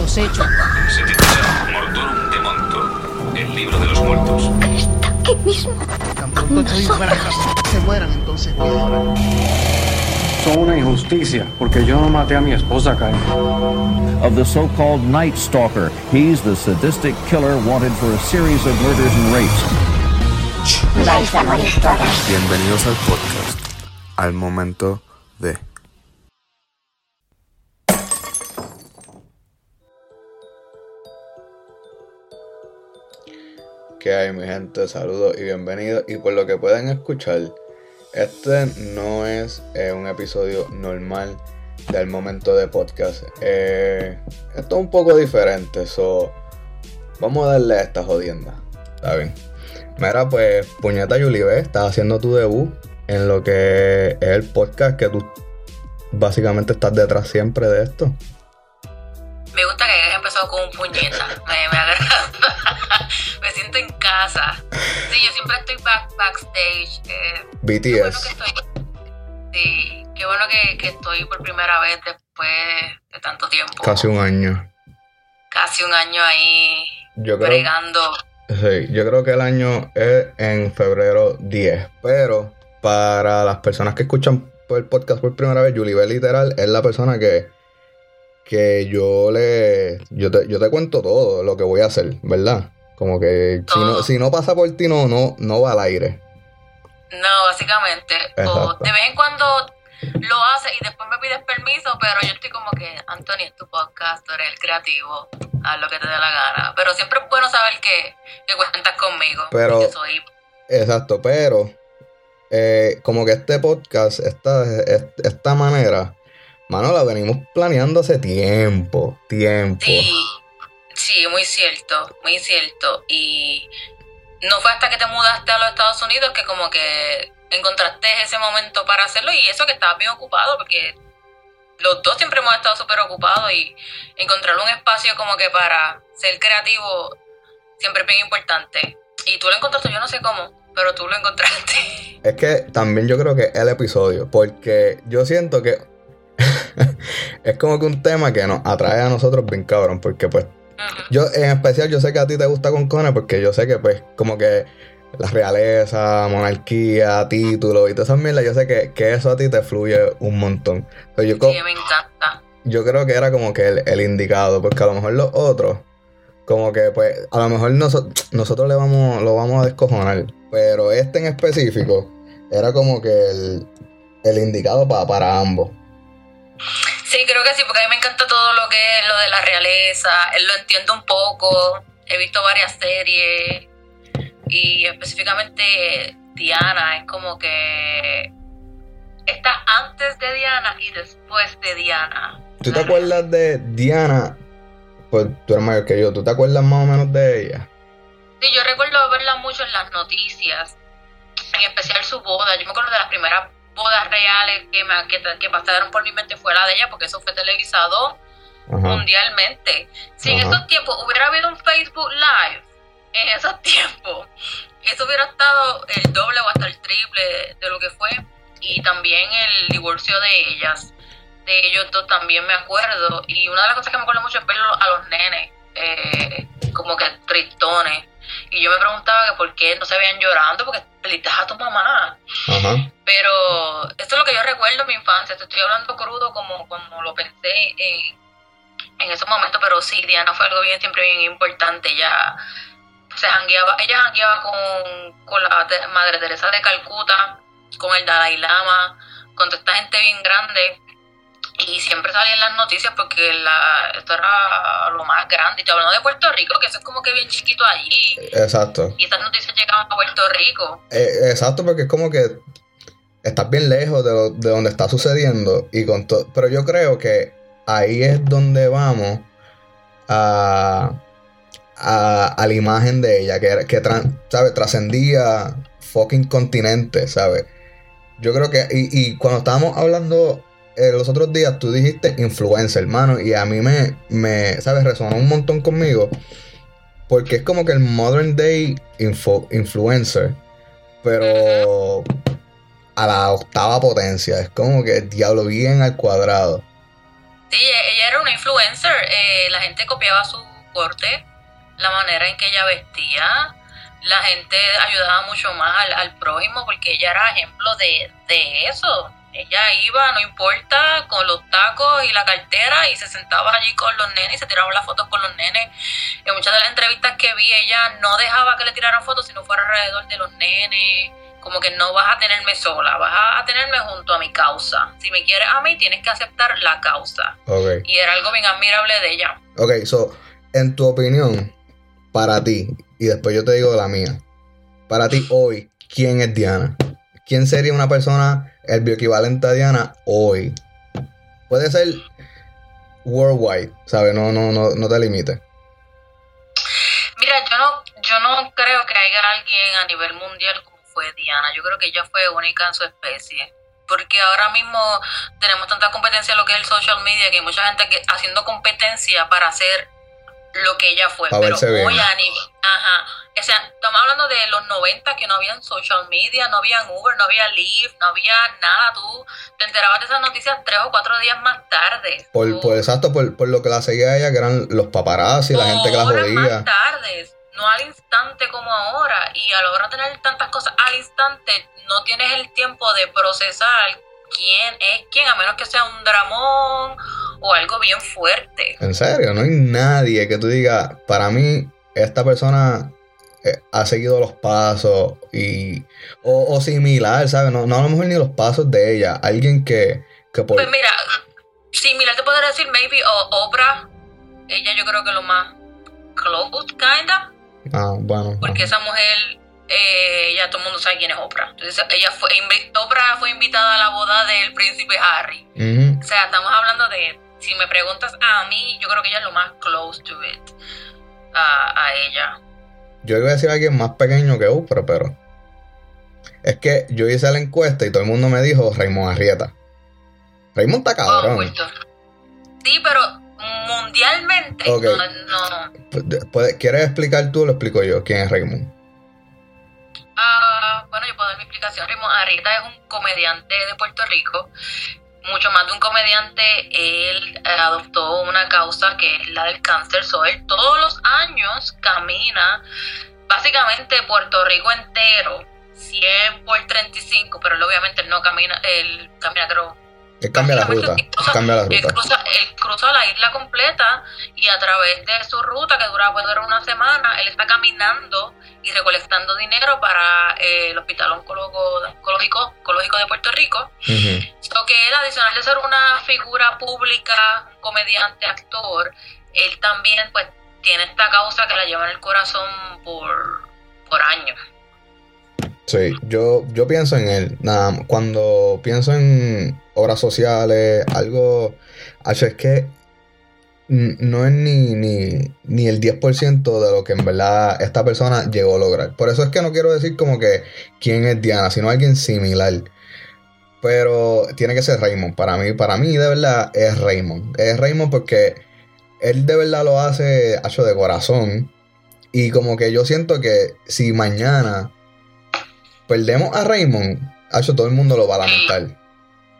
los hechos. Se titula Mortorum de Monto, el libro de los muertos. Está aquí mismo. Tan pronto estoy fuera de casa, se mueran entonces. ¿qué ahora? Son una injusticia, porque yo no maté a mi esposa, Karen. of the so-called Night Stalker. He's the sadistic killer wanted for a series of murders and rapes. Vais a morir todas. Bienvenidos al podcast, al momento de... ¿Qué hay mi gente? Saludos y bienvenidos. Y por lo que pueden escuchar, este no es eh, un episodio normal del momento de podcast. Eh, esto es un poco diferente, so vamos a darle a esta jodienda. Está bien. Mira, pues, puñeta Yulibe, estás haciendo tu debut en lo que es el podcast que tú básicamente estás detrás siempre de esto. Me gusta que hayas empezado con un puñeta. Me, me agrada. Me siento en casa. Sí, yo siempre estoy back, backstage. Eh, qué bueno que BTS. estoy. Sí, qué bueno que, que estoy por primera vez después de tanto tiempo. Casi un año. Casi un año ahí Yo creo, bregando. sí, yo creo que el año es en febrero 10. Pero para las personas que escuchan el podcast por primera vez, Yulibe literal es la persona que, que yo le. Yo te, yo te cuento todo lo que voy a hacer, ¿verdad? Como que si no, si no pasa por ti, no, no, no va al aire. No, básicamente. O de vez en cuando lo haces y después me pides permiso, pero yo estoy como que, Anthony, es tu podcast, tú eres el creativo, haz lo que te dé la gana. Pero siempre es bueno saber que, que cuentas conmigo. Pero- soy Exacto, pero eh, como que este podcast, esta, est- esta manera, mano, la venimos planeando hace tiempo, tiempo. Sí, sí, muy cierto, muy cierto. Y no fue hasta que te mudaste a los Estados Unidos que como que encontraste ese momento para hacerlo y eso que estabas bien ocupado porque los dos siempre hemos estado súper ocupados y encontrar un espacio como que para ser creativo siempre es bien importante. Y tú lo encontraste, yo no sé cómo, pero tú lo encontraste. Es que también yo creo que el episodio, porque yo siento que es como que un tema que nos atrae a nosotros bien cabrón, porque pues. Yo en especial yo sé que a ti te gusta con Cone porque yo sé que pues como que la realeza, monarquía, títulos y todas esas mierdas, yo sé que, que eso a ti te fluye un montón. Pero yo, Sí, me encanta. yo creo que era como que el, el indicado, porque a lo mejor los otros, como que pues, a lo mejor noso- nosotros le vamos, lo vamos a descojonar, pero este en específico era como que el, el indicado pa- para ambos. Sí, creo que sí, porque a mí me encanta todo lo que es lo de la realeza, él lo entiendo un poco, he visto varias series y específicamente Diana es como que está antes de Diana y después de Diana. ¿Tú te acuerdas de Diana? Pues tú eres mayor que yo, ¿tú te acuerdas más o menos de ella? Sí, yo recuerdo verla mucho en las noticias, en especial su boda. Yo me acuerdo de las primeras bodas reales que, me, que, que pasaron por mi mente fue la de ella, porque eso fue televisado Ajá. mundialmente. Si en esos tiempos hubiera habido un Facebook Live, en esos tiempos, eso hubiera estado el doble o hasta el triple de lo que fue. Y también el divorcio de ellas, de ellos dos también me acuerdo. Y una de las cosas que me acuerdo mucho es verlo a los nenes, eh, como que tristones. Y yo me preguntaba que por qué no se veían llorando, porque pelitas a tu mamá. Pero esto es lo que yo recuerdo en mi infancia. Te estoy hablando crudo como, como lo pensé en, en esos momentos. Pero sí, Diana fue algo bien, siempre bien importante. Ella se jangueaba, ella jangueaba con, con la Madre Teresa de Calcuta, con el Dalai Lama, con toda esta gente bien grande. Y siempre salía en las noticias porque la, esto era lo más grande. Y te hablando de Puerto Rico, que eso es como que bien chiquito allí. Exacto. Y estas noticias llegaban a Puerto Rico. Eh, exacto, porque es como que estás bien lejos de, lo- de donde está sucediendo. Y con Pero yo creo que ahí es donde vamos a, a, a la imagen de ella, que, que ¿sabes? trascendía fucking continente, ¿sabes? Yo creo que, y, y cuando estábamos hablando eh, los otros días, tú dijiste influencer, hermano, y a mí me, me, ¿sabes? Resonó un montón conmigo, porque es como que el modern day info- influencer, pero a la octava potencia, es como que diablo bien al cuadrado. Sí, ella era una influencer. eh, la gente copiaba su corte, la manera en que ella vestía. La gente ayudaba mucho más al, al prójimo porque ella era ejemplo de, de eso. Ella iba, no importa, con los tacos y la cartera y se sentaba allí con los nenes y se tiraban las fotos con los nenes. En muchas de las entrevistas que vi, ella no dejaba que le tiraran fotos si no fuera alrededor de los nenes. Como que no vas a tenerme sola, vas a- tenerme junto a mi causa. Si me quieres a mí, tienes que aceptar la causa. Ok. Y era algo bien admirable de ella. Ok, so, en tu opinión, para ti, y después yo te digo la mía, para ti hoy, ¿quién es Diana? ¿Quién sería una persona, el bioequivalente a Diana hoy? Puede ser worldwide, ¿sabes? No, no, no, no te limites. Mira, yo no, yo no creo que haya alguien a nivel mundial como fue Diana. Yo creo que ella fue única en su especie. Porque ahora mismo tenemos tanta competencia en lo que es el social media que hay mucha gente que haciendo competencia para hacer lo que ella fue. Pa' Pero hoy a nivel, ajá. O sea, estamos hablando de los 90 que no habían social media, no había Uber, no había Lyft, no había nada. Tú te enterabas de esas noticias tres o cuatro días más tarde. Por, por exacto, por, por lo que la seguía ella, que eran los paparazzi, la gente que la jodía. más tardes, no al instante como ahora. Y a la hora de tener tantas cosas al instante, no tienes el tiempo de procesar quién es quién, a menos que sea un dramón o algo bien fuerte. En serio, no hay nadie que tú digas, para mí, esta persona eh, ha seguido los pasos y o, o similar, ¿sabes? No, no a lo mejor ni los pasos de ella. Alguien que, que por... Pues mira, similar te podría decir maybe o Oprah. Ella yo creo que lo más close, kinda. Ah, bueno. Porque esa mujer, eh, ya todo el mundo sabe quién es Oprah. Entonces, ella fue, Oprah fue invitada a la boda del príncipe Harry. O sea, estamos hablando de, si me preguntas a mí, yo creo que ella es lo más close to it, a, a ella. Yo iba a decir a alguien más pequeño que Oprah, pero... Es que yo hice la encuesta y todo el mundo me dijo Raymond Arrieta. Raymond está Oh, cabrón. Puerto. Sí, pero mundialmente, no, no. ¿Puedes- ¿Quieres explicar tú o lo explico yo? ¿Quién es Raymond? Ah, bueno, yo puedo dar mi explicación. Raymond Arrieta es un comediante de Puerto Rico. Mucho más de un comediante, él adoptó una causa que es la del cáncer. So, él todos los años camina básicamente Puerto Rico entero, 100 por 35, pero él obviamente no camina, él camina creo Él cambia la ruta. Él cruza- Cambia la Él ruta. cruza, él cruza la isla completa y a través de su ruta, que dura, puede durar una semana, él está caminando y recolectando dinero para eh, el Hospital Oncólogo- Oncológico, Oncológico de Puerto Rico. So que él, adicional de ser una figura pública, comediante, actor, él también pues tiene esta causa que la lleva en el corazón por, por años. Sí, yo, yo pienso en él. Cuando pienso en obras sociales, algo. Es que no es ni, ni, ni el 10% de lo que en verdad esta persona llegó a lograr. Por eso es que no quiero decir como que quién es Diana, sino alguien similar. Pero tiene que ser Raymond. Para mí, para mí de verdad es Raymond. Es Raymond porque él de verdad lo hace hecho de corazón. Y como que yo siento que si mañana perdemos a Raymond, hecho todo el mundo lo va a lamentar.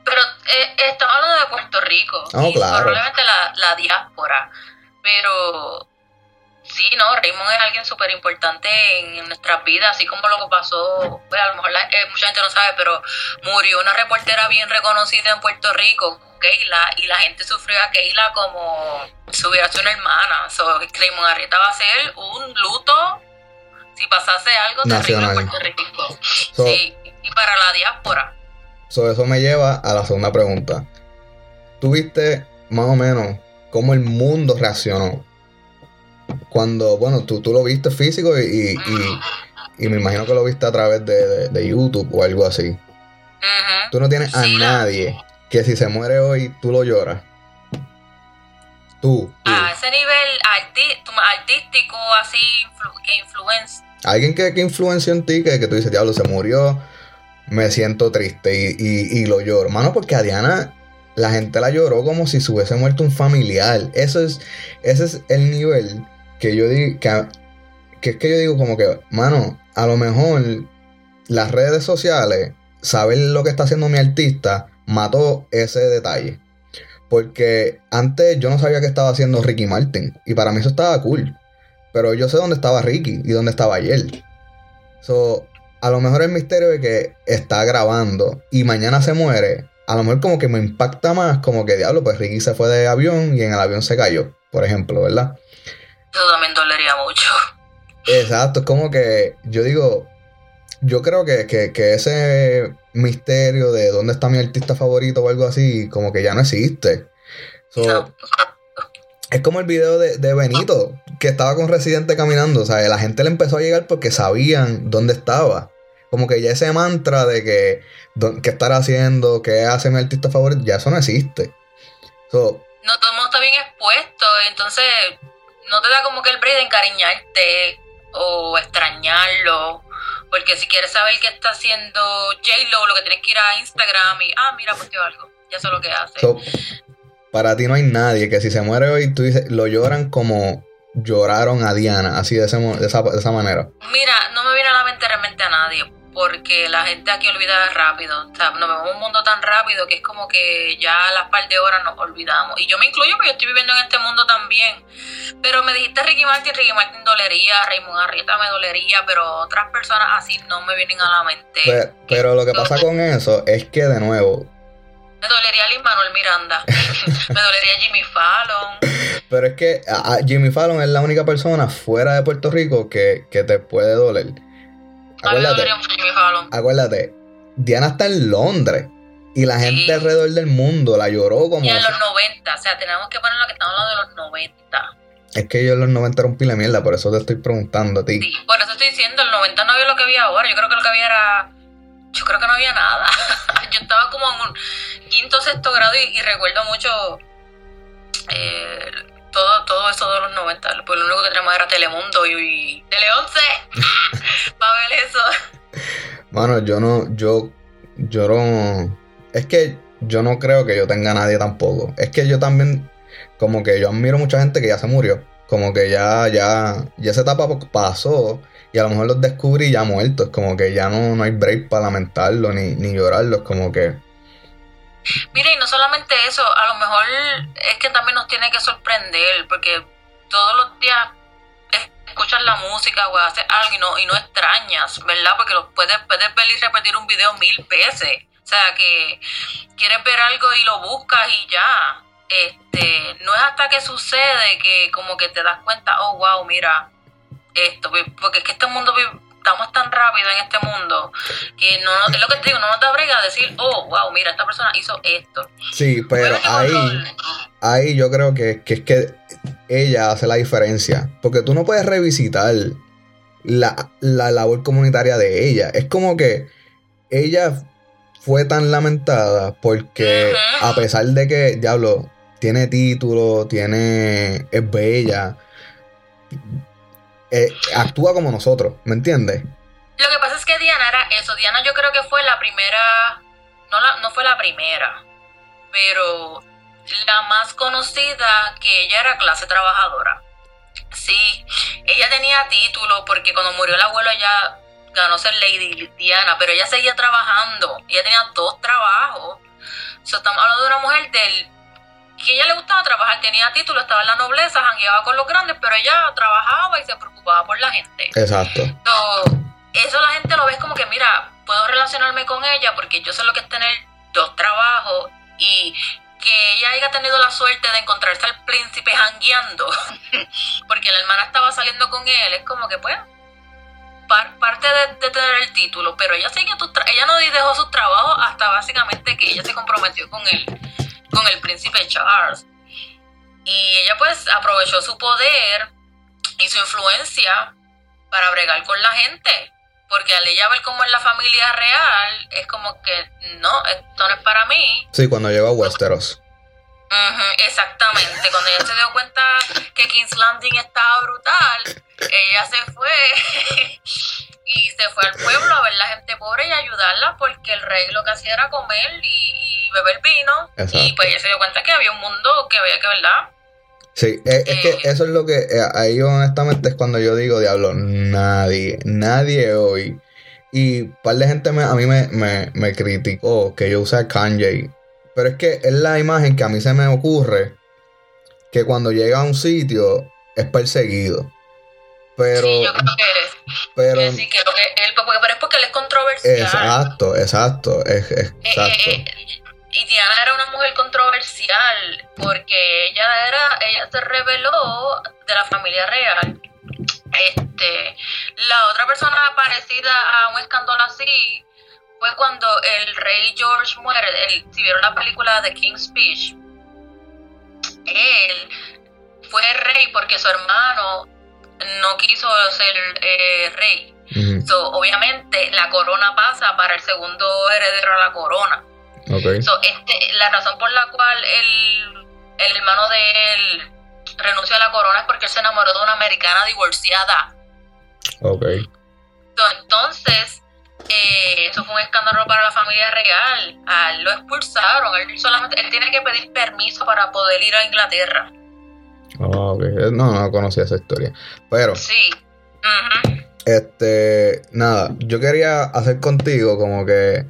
Pero eh, estamos hablando de Puerto Rico. Oh, y claro. Probablemente la, la diáspora. Pero sí, no, Raymond es alguien súper importante en nuestras vidas, así como lo que pasó, pues, a lo mejor la- eh, mucha gente no sabe, pero murió una reportera bien reconocida en Puerto Rico, Keila, y la gente sufrió a Keila como si hubiera sido una hermana. So, Raymond Arrieta va a ser un luto si pasase algo terrible en Puerto Rico. So- sí, y para la diáspora. So, eso me lleva a la segunda pregunta. ¿Tú viste más o menos cómo el mundo reaccionó? Cuando, bueno, tú, tú lo viste físico y, y, y- y me imagino que lo viste a través de, de- de YouTube o algo así. Tú no tienes a Sí, nadie que si se muere hoy, tú lo lloras. Tú. tú. a ese nivel artístico, así, influ- que influencia. Alguien que, que influenció en ti, que, que tú dices, diablo, se murió, me siento triste y, y- y lo lloro. Mano, porque a Diana la gente la lloró como si se hubiese muerto un familiar. Eso es, ese es el nivel que yo digo, que, que es que yo digo como que, mano, a lo mejor las redes sociales, saber lo que está haciendo mi artista, mató ese detalle. Porque antes yo no sabía que estaba haciendo Ricky Martin. Y para mí eso estaba cool. Pero yo sé dónde estaba Ricky y dónde estaba ayer. So, a lo mejor el misterio de que está grabando y mañana se muere, a lo mejor como que me impacta más, como que diablo, pues Ricky se fue de avión y en el avión se cayó, por ejemplo, ¿verdad? Eso también dolería mucho. Exacto, es como que yo digo, yo creo que, que- que ese misterio de dónde está mi artista favorito o algo así, como que ya no existe. So, No. Es como el video de, de Benito, que estaba con Residente caminando. O sea, la gente le empezó a llegar porque sabían dónde estaba. Como que ya ese mantra de que qué estar haciendo, qué hace mi artista favorito, ya eso no existe. So, No todo el mundo está bien expuesto, entonces no te da como que el break de encariñarte o extrañarlo. Porque si quieres saber qué está haciendo J-Lo, lo que tienes que ir a Instagram y, ah, mira, posteó algo. Ya es lo que hace. so, para ti no hay nadie que si se muere hoy, tú dices, lo lloran como lloraron a Diana, así de, ese de esa, de esa manera. Mira, no me viene a la mente realmente a nadie, porque la gente aquí olvida rápido. O sea, nos vemos en un mundo tan rápido que es como que ya a las par de horas nos olvidamos. Y yo me incluyo porque yo estoy viviendo en este mundo también. Pero me dijiste Ricky Martin, Ricky Martin dolería, Raymond Arrieta me dolería, pero otras personas así no me vienen a la mente. Pe- pero lo que pasa con eso es que, de nuevo, Me dolería Lin Manuel Miranda, me dolería Jimmy Fallon. Pero es que a- a Jimmy Fallon es la única persona fuera de Puerto Rico que, que te puede doler. Acuérdate, Diana está en Londres y la Sí. gente alrededor del mundo la lloró como... Y en los 90, o sea, tenemos que poner lo que estamos hablando de los 90. Es que yo en los 90 era un pila de mierda, por eso te estoy preguntando a ti. Sí, por eso estoy diciendo, el 90 no había lo que había ahora. Yo creo que lo que había era. Yo creo que no había nada. yo estaba como en un quinto sexto grado y, y recuerdo mucho eh, todo, todo eso de los 90. Pues lo único que teníamos era Telemundo y, Tele 11 para ver eso. Mano, yo no, yo, yo no... Es que yo no creo que yo tenga a nadie tampoco. Es que yo también, como que yo admiro mucha gente que ya se murió. Como que ya, ya, ya esa etapa pasó y a lo mejor los descubrí ya muertos. Como que ya no, no hay break para lamentarlo ni, ni llorarlos. Como que... Mira, y no solamente eso, a lo mejor es que también nos tiene que sorprender, porque todos los días es- escuchas la música o haces algo y no, y no extrañas, ¿verdad? Porque lo puedes, puedes ver y repetir un video mil veces. O sea, que quieres ver algo y lo buscas y ya. Este, no es hasta que sucede que como que te das cuenta, oh, wow, mira, esto, porque es que este mundo estamos tan rápido en este mundo que no es lo que te digo, no nos da brega decir, oh, wow, mira, esta persona hizo esto. Sí, pero ahí... ahí yo creo que, que es que ella hace la diferencia. Porque tú no puedes revisitar la, la labor comunitaria de ella. Es como que ella fue tan lamentada porque a pesar de que, diablo, tiene título, tiene. es bella. Eh, actúa como nosotros, ¿me entiendes? Lo que pasa es que Diana era eso. Diana yo creo que fue la primera, no, la, no fue la primera, pero la más conocida que ella era clase trabajadora. Sí, ella tenía título porque cuando murió el abuelo ella ganó ser Lady Diana, pero ella seguía trabajando. Ella tenía dos trabajos. Estamos hablando de una mujer del que ella le gustaba trabajar, tenía título, estaba en la nobleza, jangueaba con los grandes, pero ella trabajaba y se preocupaba por la gente. Exacto. So, eso la gente lo ve como que, mira, puedo relacionarme con ella porque yo sé lo que es tener dos trabajos y que ella haya tenido la suerte de encontrarse al príncipe jangueando porque la hermana estaba saliendo con él, es como que, pues, par- parte de, de tener el título, pero ella tra- ella no dejó sus trabajos hasta básicamente que ella se comprometió con él, con el príncipe Charles. Y ella pues aprovechó su poder y su influencia para bregar con la gente. Porque al ella ver cómo es la familia real, es como que no, esto no es para mí. Sí, cuando llegó a Westeros. Exactamente. Cuando ella se dio cuenta que King's Landing estaba brutal, ella se fue y se fue al pueblo a ver la gente pobre y ayudarla porque el rey lo que hacía era comer y, y beber vino. Exacto. Y pues ella se dio cuenta que había un mundo que había que, ¿verdad? Sí, es, es que Eh. eso es lo que eh, ahí honestamente es cuando yo digo, diablo, nadie, nadie hoy. Y un par de gente me- a mí me, me, me criticó que yo usé Kanye pero es que es la imagen que a mí se me ocurre que cuando llega a un sitio es perseguido. Pero, sí, yo creo que, pero, que sí, que lo que él, porque, pero es porque él es controversial. exacto, exacto, es- es- Eh, exacto. eh, eh, y Diana era una mujer controversial porque ella era, ella se reveló de la familia real. Este, la otra persona parecida a un escándalo así fue cuando el rey George muere. El- si vieron la película The King's Speech, él fue rey porque su hermano no quiso ser eh, rey. So, obviamente la corona pasa para el segundo heredero a la corona. ok. So, este, la razón por la cual el, el hermano de él renunció a la corona es porque él se enamoró de una americana divorciada. So, entonces, eh, eso fue un escándalo para la familia real. A él lo expulsaron. Él solamente él tiene que pedir permiso para poder ir a Inglaterra. Ah. No, no conocía esa historia. Pero, Sí. Este, nada, yo quería hacer contigo como que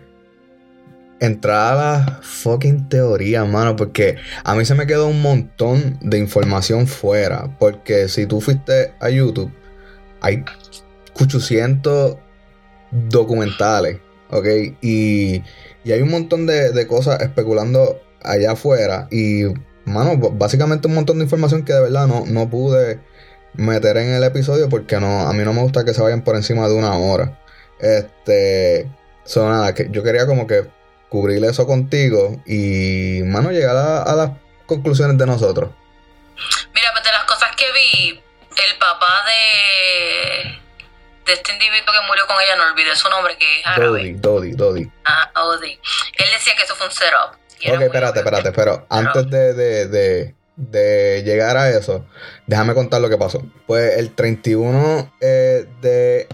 entrar a la fucking teoría, mano, porque a mí se me quedó un montón de información fuera. Porque si tú fuiste a YouTube, hay 800 documentales, ¿ok? Y, y hay un montón de, de cosas especulando allá afuera. Y, mano, básicamente un montón de información que de verdad no, no pude meter en el episodio porque no, a mí no me gusta que se vayan por encima de una hora. Este, so nada, que yo quería como que cubrir eso contigo y, mano, llegar a, a las conclusiones de nosotros. Mira, pues de las cosas que vi, el papá de, de este individuo que murió con ella, no olvidé su nombre, que es árabe. Dodi, Dodi, Dodi. Ah, Odi. Él decía que eso fue un setup. Ok, espérate, espérate, pero antes de, de, de, de llegar a eso, déjame contar lo que pasó. Pues el 31 eh, de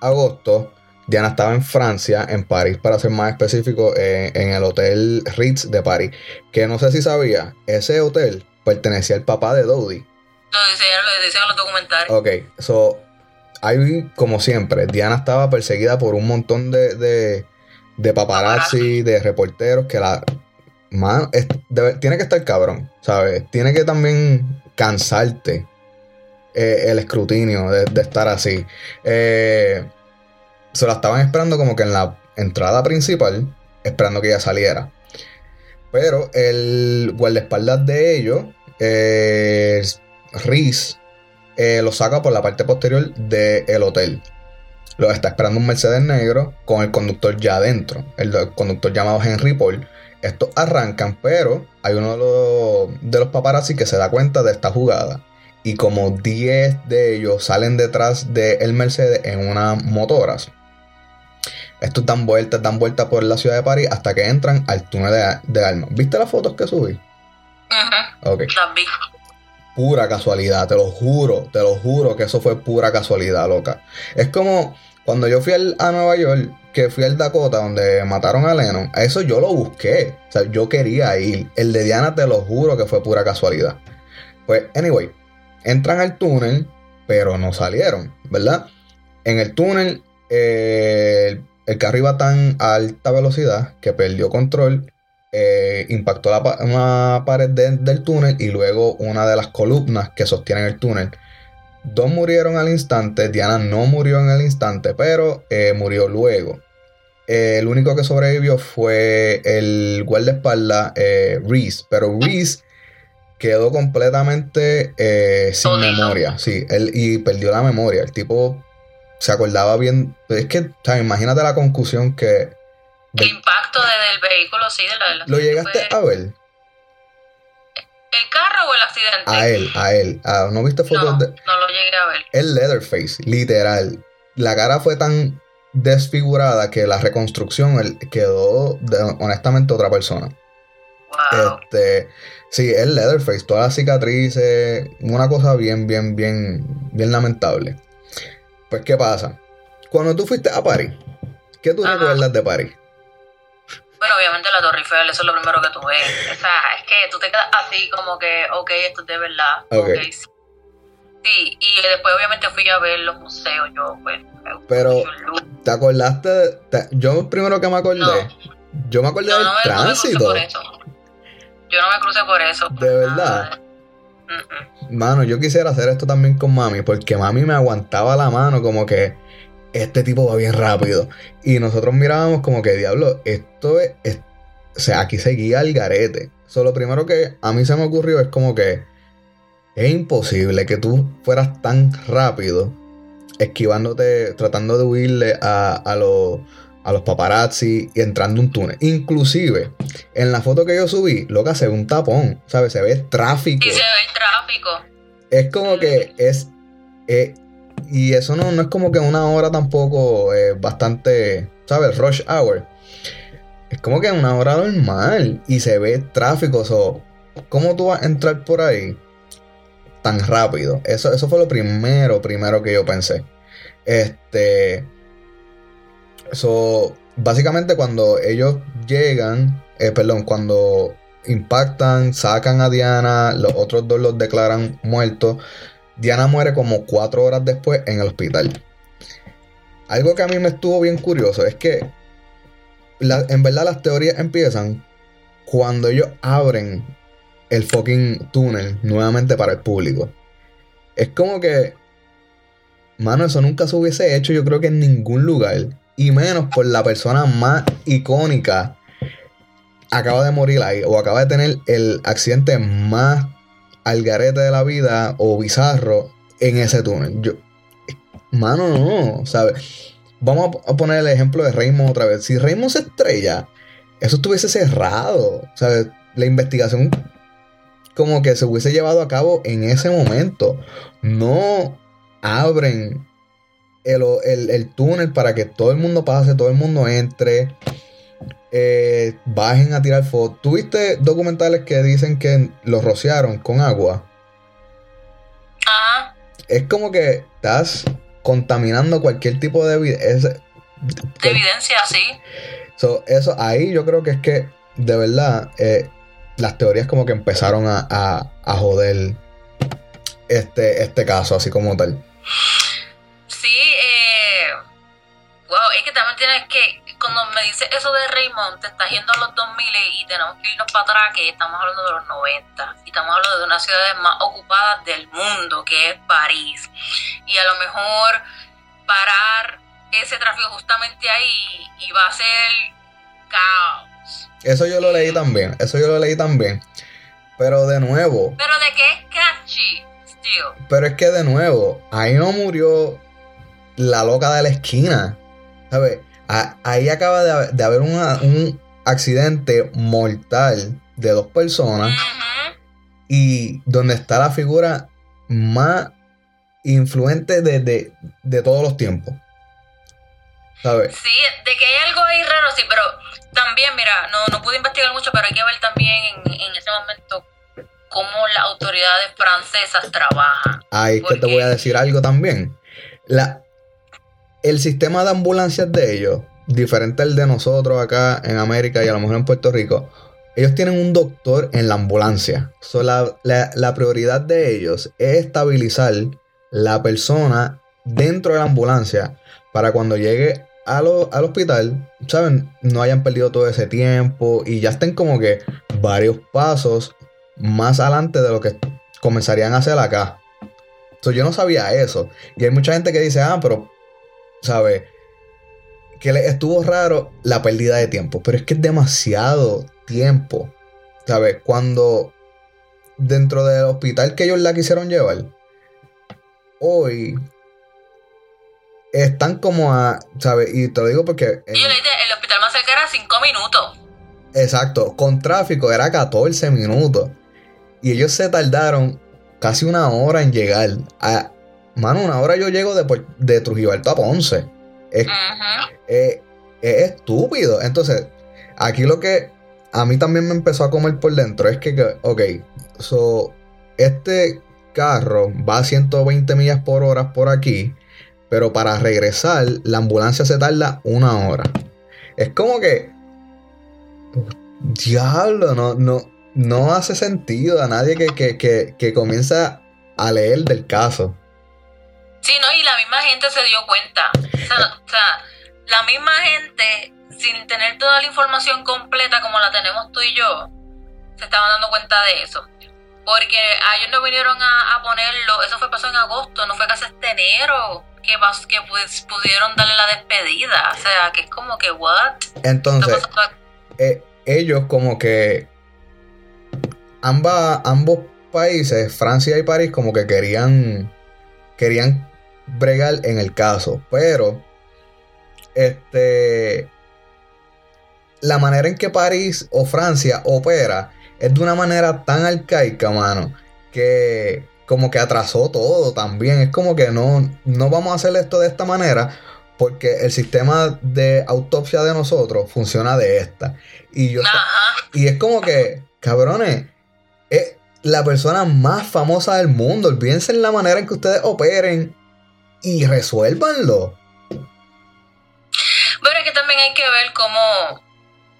agosto, Diana estaba en Francia, en París, para ser más específico, eh, en el Hotel Ritz de París. Que no sé si sabía, ese hotel pertenecía al papá de Dodi. Lo dicen, lo en los documentales. Ok, so, ahí como siempre, Diana estaba perseguida por un montón de, de, de paparazzi, de reporteros que la... Tiene que estar cabrón, ¿sabes? Tiene que también cansarte eh, el escrutinio de, estar así. Eh, se la estaban esperando como que en la entrada principal, esperando que ella saliera. Pero el guardaespaldas de ellos, eh, Reese, eh, lo saca por la parte posterior del hotel. Lo está esperando un Mercedes negro con el conductor ya adentro. El, el conductor llamado Henry Paul. Estos arrancan, pero hay uno de los, de los paparazzi que se da cuenta de esta jugada. Y como 10 de ellos salen detrás del Mercedes en unas motoras. Estos dan vueltas, dan vueltas por la ciudad de París hasta que entran al túnel de, de Alma. ¿Viste las fotos que subí? Ujú, Ok Las vi. pura casualidad, te lo juro, te lo juro que eso fue pura casualidad, loca. Es como cuando yo fui al- a Nueva York, que fui al Dakota donde mataron a Lennon, a eso yo lo busqué, o sea, yo quería ir. El de Diana te lo juro que fue pura casualidad. Pues, anyway, entran al túnel, pero no salieron, ¿verdad? En el túnel, eh, el, carro iba tan a alta velocidad que perdió control eh, impactó la una pared de- del túnel y luego una de las columnas que sostienen el túnel. Dos murieron al instante, Diana no murió en el instante, pero eh, murió luego. Eh, el único que sobrevivió fue el guardaespaldas eh, Reese, pero Reese quedó completamente sin memoria, sí, él, y perdió la memoria. El tipo se acordaba bien, es que, o sea, imagínate la concusión que... El impacto de- del vehículo, sí, de la, del ¿Lo llegaste fue- a ver? ¿El carro o el accidente? A él, a él. Ah, ¿No viste fotos No, de no lo llegué a ver. el Leatherface? Literal. La cara fue tan desfigurada que la reconstrucción él quedó de- honestamente otra persona. Wow. Este, sí, el Leatherface, todas las cicatrices, una cosa bien, bien, bien, bien lamentable. Pues, ¿qué pasa? Cuando tú fuiste a París, ¿qué tú Ajá. recuerdas de París? Bueno, obviamente la Torre Eiffel, eso es lo primero que tú ves. O sea, es que tú te quedas así como que, ok, esto es de verdad. Ok. Ok. sí. Sí, y después obviamente fui a ver los museos, yo pues... me Pero-. ¿Te acordaste? de- te- yo primero que me acordé No. Yo me acuerdo Yo del no me, no me crucé tránsito. por eso. Yo no me crucé por eso. De verdad. Mm, mm. Mano, yo quisiera hacer esto también con mami, porque mami me aguantaba la mano como que este tipo va bien rápido. Y nosotros mirábamos como que, diablo, esto es, es- o sea, aquí seguía el garete. So, lo primero que a mí se me ocurrió es como que es imposible que tú fueras tan rápido esquivándote, tratando de huirle a, a los, a los paparazzi y entrando un túnel. Inclusive, en la foto que yo subí, loca, se ve un tapón, ¿sabes? Se ve tráfico. Se ve el tráfico. Es como que es. Y eso no, no es como que una hora tampoco eh, bastante. ¿Sabes? Rush hour. Es como que una hora normal. Y se ve tráfico. So, ¿Cómo tú vas a entrar por ahí tan rápido? Eso, eso fue lo primero, primero que yo pensé. Este. Básicamente cuando ellos llegan. eh, perdón, cuando impactan, sacan a Diana, los otros dos los declaran muertos. Diana muere como cuatro horas después en el hospital. Algo que a mí me estuvo bien curioso es que en verdad las teorías empiezan cuando ellos abren el fucking túnel nuevamente para el público. Es como que, mano, eso nunca se hubiese hecho yo creo que en ningún lugar. Y menos por la persona más icónica acaba de morir ahí o acaba de tener el accidente más al garete de la vida o bizarro en ese túnel. Yo, mano, no, ¿sabes? Vamos a poner el ejemplo de Raymond otra vez. Si Raymond se estrella, eso estuviese cerrado, ¿sabes? La investigación como que se hubiese llevado a cabo en ese momento. No abren el, el- el túnel para que todo el mundo pase, todo el mundo entre eh, bajen a tirar fotos. ¿Tuviste documentales que dicen que los rociaron con agua? Ajá. Es como que estás contaminando cualquier tipo de evidencia. De evidencia, sí. eso ahí yo creo que es que de verdad eh, las teorías como que empezaron a, a- a joder este, este caso así como tal. Sí, eh. Wow, es que también tienes que. Cuando me dices eso de Raymond, te estás yendo a los 2000 y tenemos que irnos para atrás, que estamos hablando de los 90. Y estamos hablando de una ciudad más ocupada del mundo, que es París. Y a lo mejor parar ese tráfico justamente ahí iba a ser caos. Eso yo lo leí también, eso yo lo leí también. Pero de nuevo, Pero de qué es catchy, still. Pero es que de nuevo, ahí no murió la loca de la esquina. ¿Sabes? A- Ahí acaba de, haber- de haber una- un accidente mortal de dos personas y donde está la figura más influente de, de- de todos los tiempos. ¿Sabes? Sí, de que hay algo ahí raro, sí, pero también, mira, no, no pude investigar mucho, pero hay que ver también en, en ese momento cómo las autoridades francesas trabajan. Ahí es que te voy a decir algo también. La, el sistema de ambulancias de ellos, diferente al de nosotros acá en América y a lo mejor en Puerto Rico, ellos tienen un doctor en la ambulancia. La, prioridad de ellos es estabilizar la persona dentro de la ambulancia para cuando llegue al hospital, ¿saben? No hayan perdido todo ese tiempo y ya estén como que varios pasos más adelante de lo que comenzarían a hacer acá. So, yo no sabía eso. Y hay mucha gente que dice, ah, pero, ¿sabes? Que le estuvo raro la pérdida de tiempo. Pero es que es demasiado tiempo. ¿Sabes? Cuando dentro del hospital que ellos la quisieron llevar, hoy están como a, ¿sabes? Y te lo digo porque... Dije, el hospital más cerca era 5 minutos. Exacto, con tráfico era 14 minutos. Y ellos se tardaron casi una hora en llegar. A, mano, una hora yo llego de, de Trujillo Alto a Ponce. Es, Ujú. es- es estúpido. Entonces, aquí lo que a mí también me empezó a comer por dentro es que, que, ok, so, este carro va a 120 millas por hora por aquí, pero para regresar la ambulancia se tarda una hora. Es como que, diablo, no, no, no hace sentido a nadie que, que, que, que comienza a leer del caso. Sí, ¿no? Y la misma gente se dio cuenta. O sea, no- o sea, la misma gente sin tener toda la información completa como la tenemos tú y yo, se estaban dando cuenta de eso. Porque a ellos no vinieron a, a ponerlo, eso fue pasó en agosto, no fue casi hasta enero que, pas- que pues, pudieron darle la despedida. O sea, que es como que, ¿what? ¿Qué Entonces, eh, ellos como que ambas, ambos países, Francia y París, como que querían querían bregar en el caso, pero este la manera en que París o Francia opera es de una manera tan arcaica, mano, que como que atrasó todo también. Es como que no, no vamos a hacer esto de esta manera porque el sistema de autopsia de nosotros funciona de esta. Y yo y es como que, cabrones, es la persona más famosa del mundo. Olvídense en la manera en que ustedes operen y resuélvanlo. Pero es que también hay que ver cómo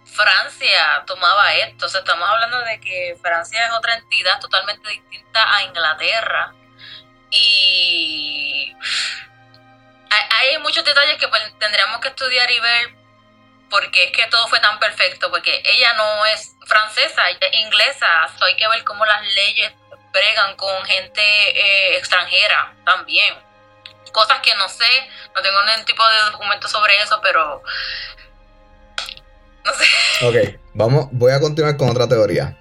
Francia tomaba esto. O sea, estamos hablando de que Francia es otra entidad totalmente distinta a Inglaterra. Y hay, muchos detalles que pues, tendríamos que estudiar y ver porque es que todo fue tan perfecto. Porque ella no es francesa, ella es inglesa. Hay que ver cómo las leyes bregan con gente eh, extranjera también. Cosas que no sé, no tengo ningún tipo de documento sobre eso, pero no sé. Ok, vamos, voy a continuar con otra teoría.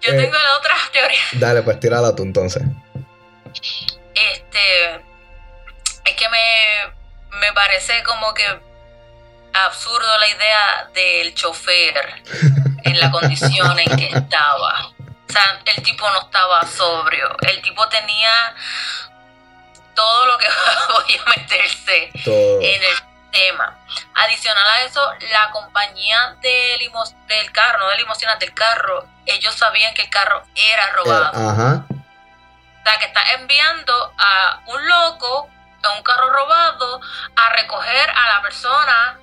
Yo Eh. tengo la otra teoría. Dale, pues tírala tú entonces. Este es que me, me parece como que absurdo la idea del chofer en la condición en que estaba. O sea, el tipo no estaba sobrio. El tipo tenía todo lo que podía meterse Todo. en el tema. Adicional a eso, la compañía de limos del carro, no de limosinas del carro, ellos sabían que el carro era Eh, robado. ajá. O sea, que está enviando a un loco, a un carro robado, a recoger a la persona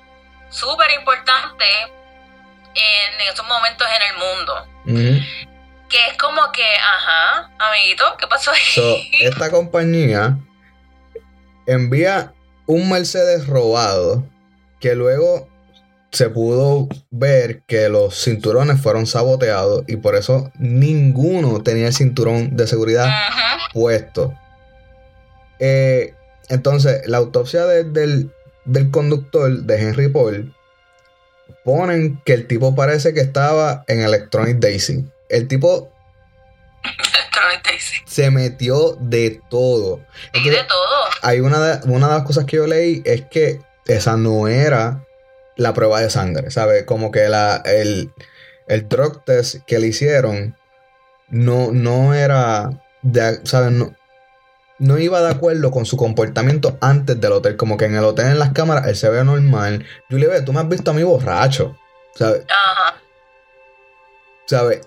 súper importante en estos momentos en el mundo. Que es como que, ajá, amiguito, ¿qué pasó ahí? So, esta compañía envía un Mercedes robado que luego se pudo ver que los cinturones fueron saboteados y por eso ninguno tenía el cinturón de seguridad puesto. Eh, entonces, la autopsia de- del, del conductor de Henry Paul ponen que el tipo parece que estaba en Electronic Daisy. El tipo 36. Se metió de todo. Y de todo. hay una de, una de las cosas que yo leí es que esa no era la prueba de sangre, ¿sabes? Como que la, el, el drug test que le hicieron no, no era, de, ¿sabes? No, no iba de acuerdo con su comportamiento antes del hotel. Como que en el hotel, en las cámaras, él se ve normal. Julie, ve, tú me has visto a mí borracho, ¿sabes? Ajá. ¿Sabes?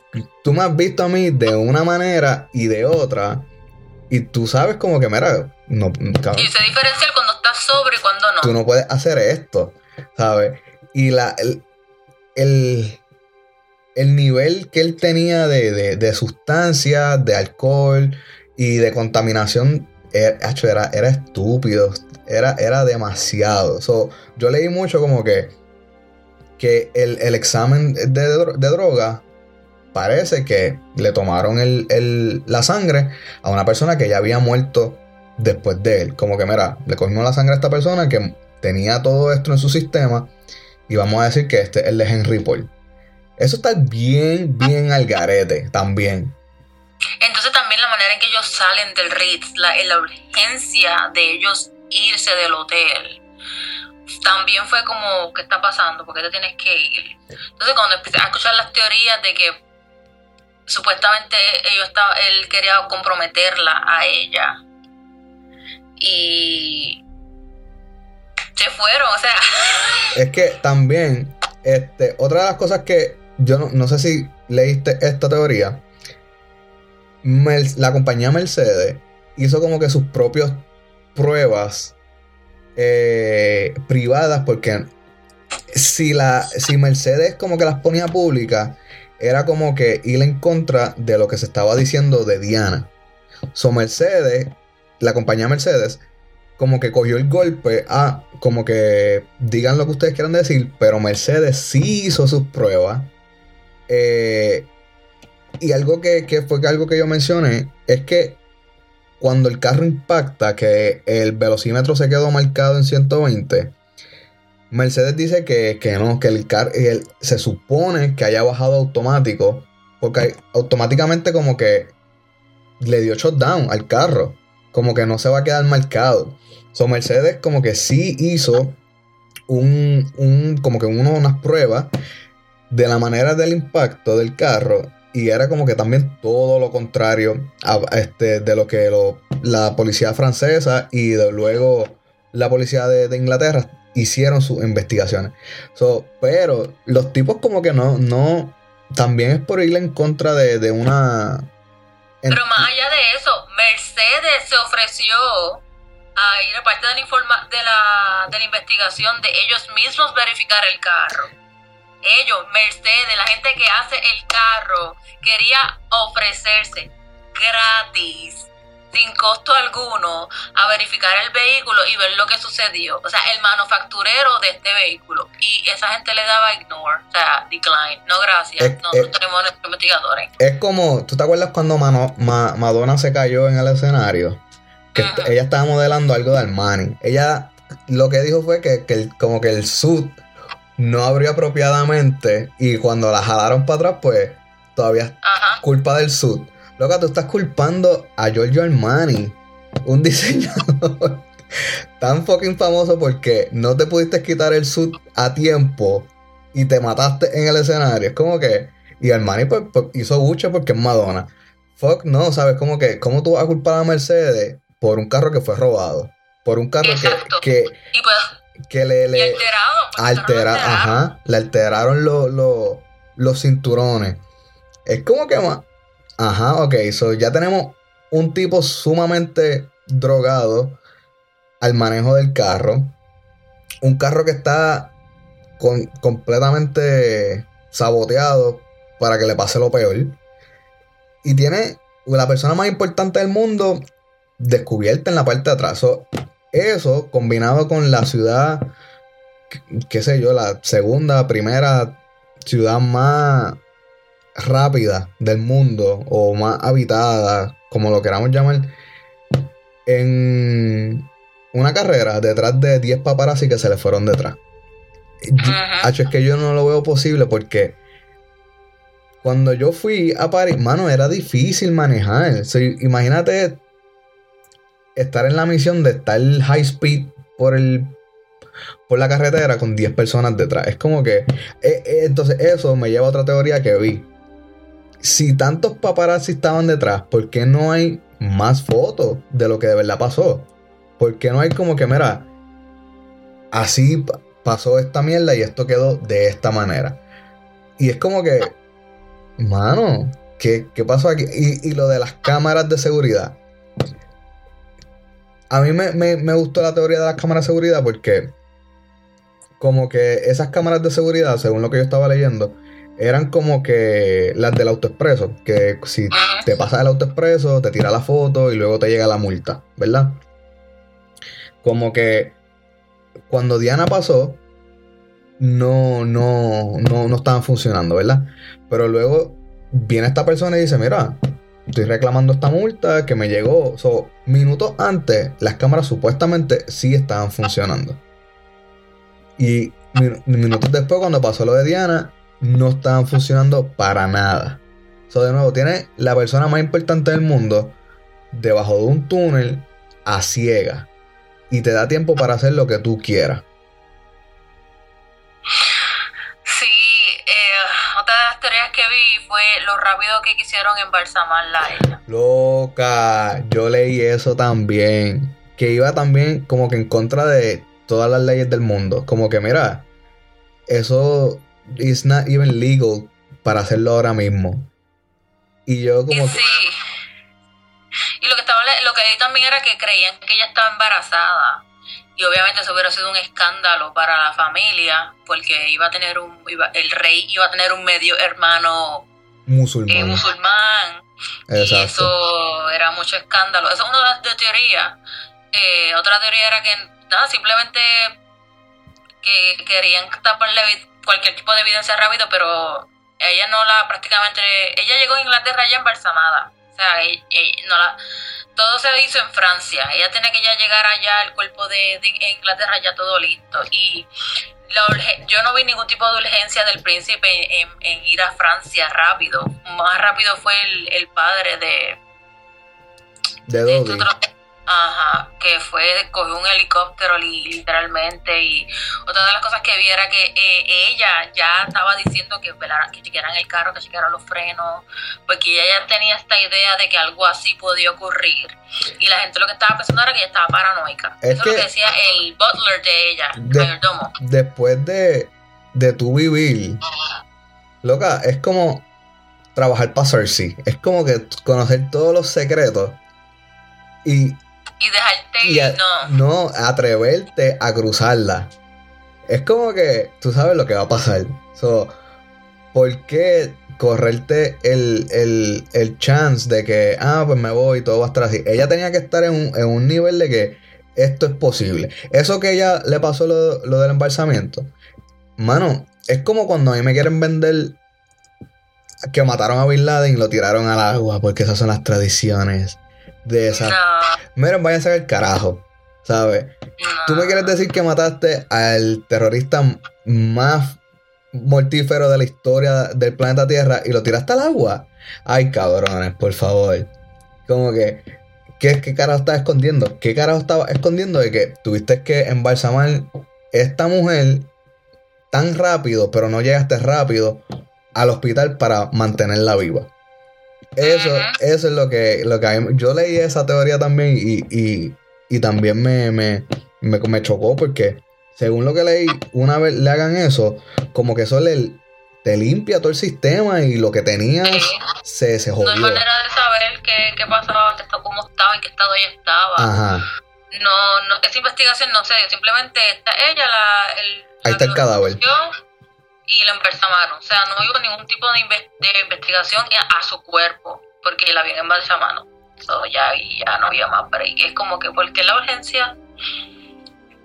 Tú me has visto a mí de una manera y de otra. Y tú sabes como que, mira, no, cabrón, Y se diferenciar cuando estás sobrio y cuando no. tú no puedes hacer esto, ¿sabes? Y la, el, el, el nivel que él tenía de, de, de sustancias, de alcohol y de contaminación era, acho, era, era estúpido, era, era demasiado. So, yo leí mucho como que, que el, el examen de, de droga parece que le tomaron el- el- la sangre a una persona que ya había muerto después de él. Como que, mira, le cogimos la sangre a esta persona que tenía todo esto en su sistema y vamos a decir que este es el de Henry Paul. Eso está bien, bien al garete también. Entonces también la manera en que ellos salen del Ritz, la, la urgencia de ellos irse del hotel, también fue como, ¿qué está pasando? ¿Por qué te tienes que ir? Entonces cuando empecé a escuchar las teorías de que supuestamente ellos estaba, él quería comprometerla a ella. Y se fueron, o sea, Es que también, este, otra de las cosas que yo no, no sé si leíste esta teoría, la compañía Mercedes hizo como que sus propias pruebas eh, privadas porque si, la, si Mercedes como que las ponía públicas, era como que ir en contra de lo que se estaba diciendo de Diana. So Mercedes, la compañía Mercedes, como que cogió el golpe a como que digan lo que ustedes quieran decir, pero Mercedes sí hizo sus pruebas. Eh, y algo que, que fue algo que yo mencioné es que cuando el carro impacta, que el velocímetro se quedó marcado en 120, Mercedes dice que, que no, que el carro se supone que haya bajado automático, porque automáticamente como que le dio shutdown al carro, como que no se va a quedar marcado. So Mercedes como que sí hizo un, un como que uno, unas pruebas de la manera del impacto del carro y era como que también todo lo contrario este, de lo que la policía francesa y luego la policía de, Inglaterra hicieron sus investigaciones. Pero los tipos como que no, no, también es por ir en contra de, una... Pero más allá de eso, Mercedes se ofreció a ir a parte de la, informa de la, de la investigación de ellos mismos verificar el carro ellos, Mercedes, la gente que hace el carro, quería ofrecerse gratis, sin costo alguno, a verificar el vehículo y ver lo que sucedió. O sea, el manufacturero de este vehículo. Y esa gente le daba ignore, o sea, decline. No, gracias. no, tenemos investigadores. Es como, ¿tú te acuerdas cuando Madonna se cayó en el escenario? Que ella estaba modelando algo de Armani. Ella lo que dijo fue que, que como que el suit no abrió apropiadamente y cuando la jalaron para atrás, pues todavía es culpa del sud. Loca, tú estás culpando a Giorgio Armani, un diseñador tan fucking famoso porque no te pudiste quitar el sud a tiempo y te mataste en el escenario. Es como que. Y Armani pues, pues hizo mucho porque es Madonna. Fuck, no, ¿sabes? Como que, ¿cómo tú vas a culpar a Mercedes por un carro que fue robado? Por un carro que, que, y pues, que le, le alterado, ajá, le alteraron los cinturones. Es como que más. Ajá, ok, so ya tenemos un tipo sumamente drogado al manejo del carro. Un carro que está completamente saboteado para que le pase lo peor. Y tiene la persona más importante del mundo descubierta en la parte de atrás. Eso combinado con la ciudad, qué sé yo, la segunda, primera ciudad más rápida del mundo o más habitada, como lo queramos llamar, en una carrera detrás de 10 paparazzi que se le fueron detrás. Hacho, es que yo no lo veo posible porque cuando yo fui a París, mano, era difícil manejar. imagínate estar en la misión de estar high speed por el por la carretera con 10 personas detrás. Es como que. Eh, eh, entonces, eso me lleva a otra teoría que vi. Si tantos paparazzi estaban detrás, ¿por qué no hay más fotos de lo que de verdad pasó? ¿Por qué no hay como que, mira, así pasó esta mierda y esto quedó de esta manera? Y es como que, mano, ¿qué, qué pasó aquí? Y, y lo de las cámaras de seguridad a mí me, gustó la teoría de las cámaras de seguridad porque como que esas cámaras de seguridad, según lo que yo estaba leyendo, eran como que las del autoexpreso, que si te pasas el autoexpreso, te tira la foto y luego te llega la multa, ¿verdad? Como que cuando Diana pasó, no, no, no, no estaban funcionando, ¿verdad? Pero luego viene esta persona y dice, mira, estoy reclamando esta multa que me llegó. Minutos antes, las cámaras supuestamente sí estaban funcionando. Y minutos después, cuando pasó lo de Diana, no estaban funcionando para nada. So, de nuevo, tiene la persona más importante del mundo debajo de un túnel a ciega. Y te da tiempo para hacer lo que tú quieras. teorías que vi fue lo rápido que quisieron embalsamarla a ella. Loca, yo leí eso también. Que iba también como que en contra de todas las leyes del mundo. Como que, mira, eso is not even legal para hacerlo ahora mismo. Y yo como... Y sí. Y lo que estaba lo que también era que creían que ella estaba embarazada. Y obviamente eso hubiera sido un escándalo para la familia porque iba a tener un el rey iba a tener un medio hermano musulmán, eh, musulmán. Y eso era mucho escándalo. Eso es una de las teorías. Eh, otra teoría era que nada, simplemente que querían taparle cualquier tipo de evidencia rápido, pero ella no la prácticamente, ella llegó a Inglaterra ya embalsamada, o sea, ella- ella no la, todo se hizo en Francia, ella tenía que ya llegar allá, el cuerpo de, de Inglaterra ya todo listo, y la urge- yo no vi ningún tipo de urgencia del príncipe en, en ir a Francia rápido, más rápido fue el, el padre de, De de ajá, que fue, cogió un helicóptero li- literalmente y otra de las cosas que vi era que eh, ella ya estaba diciendo que, velaran- que chequearan el carro, que chequearan los frenos, porque ella ya tenía esta idea de que algo así podía ocurrir y la gente lo que estaba pensando era que ella estaba paranoica. Es Eso es lo que- decía el butler de ella, el De- mayordomo. Después de, de tu vivir, loca, es como trabajar para Cersei. Es como que conocer todos los secretos y, Y dejarte y a- no. no atreverte a cruzarla. Es como que tú sabes lo que va a pasar. So, ¿Por qué correrte el, el, el chance de que, ah, pues me voy y todo va a estar así? Ella tenía que estar en un, en un nivel de que esto es posible. Eso que ella le pasó lo, lo del embalsamiento. Mano, es como cuando a mí me quieren vender que mataron a Bin Laden y lo tiraron al agua, porque esas son las tradiciones de esa. No, Miren, váyanse al carajo, ¿sabes? no. ¿Tú me quieres decir que mataste al terrorista más mortífero de la historia del planeta Tierra y lo tiraste al agua? Ay, cabrones, por favor. Como que, ¿qué, qué carajo estás escondiendo? ¿Qué carajo estaba escondiendo de que tuviste que embalsamar esta mujer tan rápido, pero no llegaste rápido al hospital para mantenerla viva? Eso, eso es lo que, lo que yo leí esa teoría también y, y, y también me, me, me, me chocó porque según lo que leí, una vez le hagan eso, como que eso le, te limpia todo el sistema y lo que tenías Sí. se, se No hay jodió. manera de saber qué, qué pasaba, está- cómo estaba, en qué estado ella estaba. Ajá, No, no, esa investigación no sé, simplemente está ella, la, el, Ahí la está el cadáver. Y la embalsamaron. O sea, no hubo ningún tipo de, de investigación a, su cuerpo, porque la habían embalsamado. So, ya, ahí ya no había más break. Es como que, ¿por qué la urgencia?